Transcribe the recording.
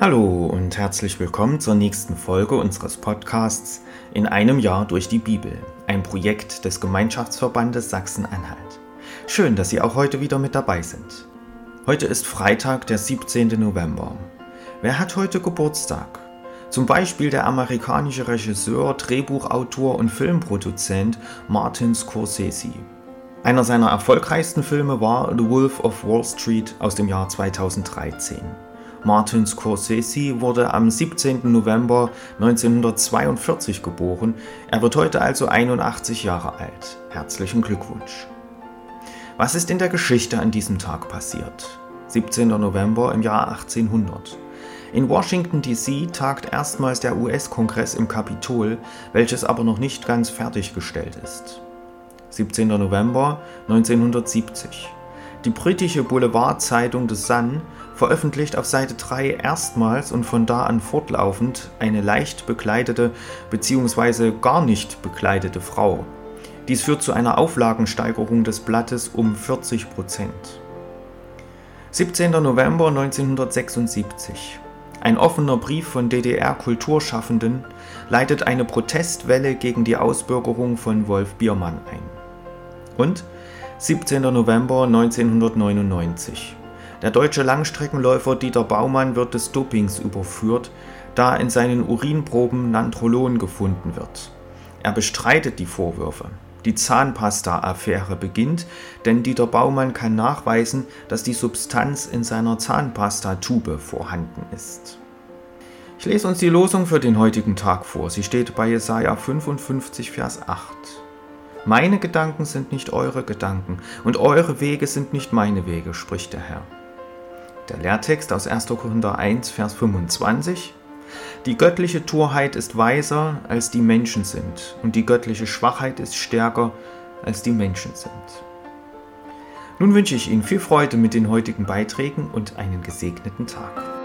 Hallo und herzlich willkommen zur nächsten Folge unseres Podcasts In einem Jahr durch die Bibel, ein Projekt des Gemeinschaftsverbandes Sachsen-Anhalt. Schön, dass Sie auch heute wieder mit dabei sind. Heute ist Freitag, der 17. November. Wer hat heute Geburtstag? Zum Beispiel der amerikanische Regisseur, Drehbuchautor und Filmproduzent Martin Scorsese. Einer seiner erfolgreichsten Filme war The Wolf of Wall Street aus dem Jahr 2013. Martin Scorsese wurde am 17. November 1942 geboren. Er wird heute also 81 Jahre alt. Herzlichen Glückwunsch. Was ist in der Geschichte an diesem Tag passiert? 17. November im Jahr 1800. In Washington, D.C. tagt erstmals der US-Kongress im Kapitol, welches aber noch nicht ganz fertiggestellt ist. 17. November 1970. Die britische Boulevardzeitung The Sun veröffentlicht auf Seite 3 erstmals und von da an fortlaufend eine leicht bekleidete bzw. gar nicht bekleidete Frau. Dies führt zu einer Auflagensteigerung des Blattes um 40% 17. November 1976. Ein offener Brief von DDR-Kulturschaffenden leitet eine Protestwelle gegen die Ausbürgerung von Wolf Biermann ein. Und 17. November 1999. Der deutsche Langstreckenläufer Dieter Baumann wird des Dopings überführt, da in seinen Urinproben Nandrolon gefunden wird. Er bestreitet die Vorwürfe. Die Zahnpasta-Affäre beginnt, denn Dieter Baumann kann nachweisen, dass die Substanz in seiner Zahnpastatube vorhanden ist. Ich lese uns die Losung für den heutigen Tag vor. Sie steht bei Jesaja 55, Vers 8. Meine Gedanken sind nicht eure Gedanken und eure Wege sind nicht meine Wege, spricht der Herr. Der Lehrtext aus 1. Korinther 1, Vers 25. Die göttliche Torheit ist weiser, als die Menschen sind, und die göttliche Schwachheit ist stärker, als die Menschen sind. Nun wünsche ich Ihnen viel Freude mit den heutigen Beiträgen und einen gesegneten Tag.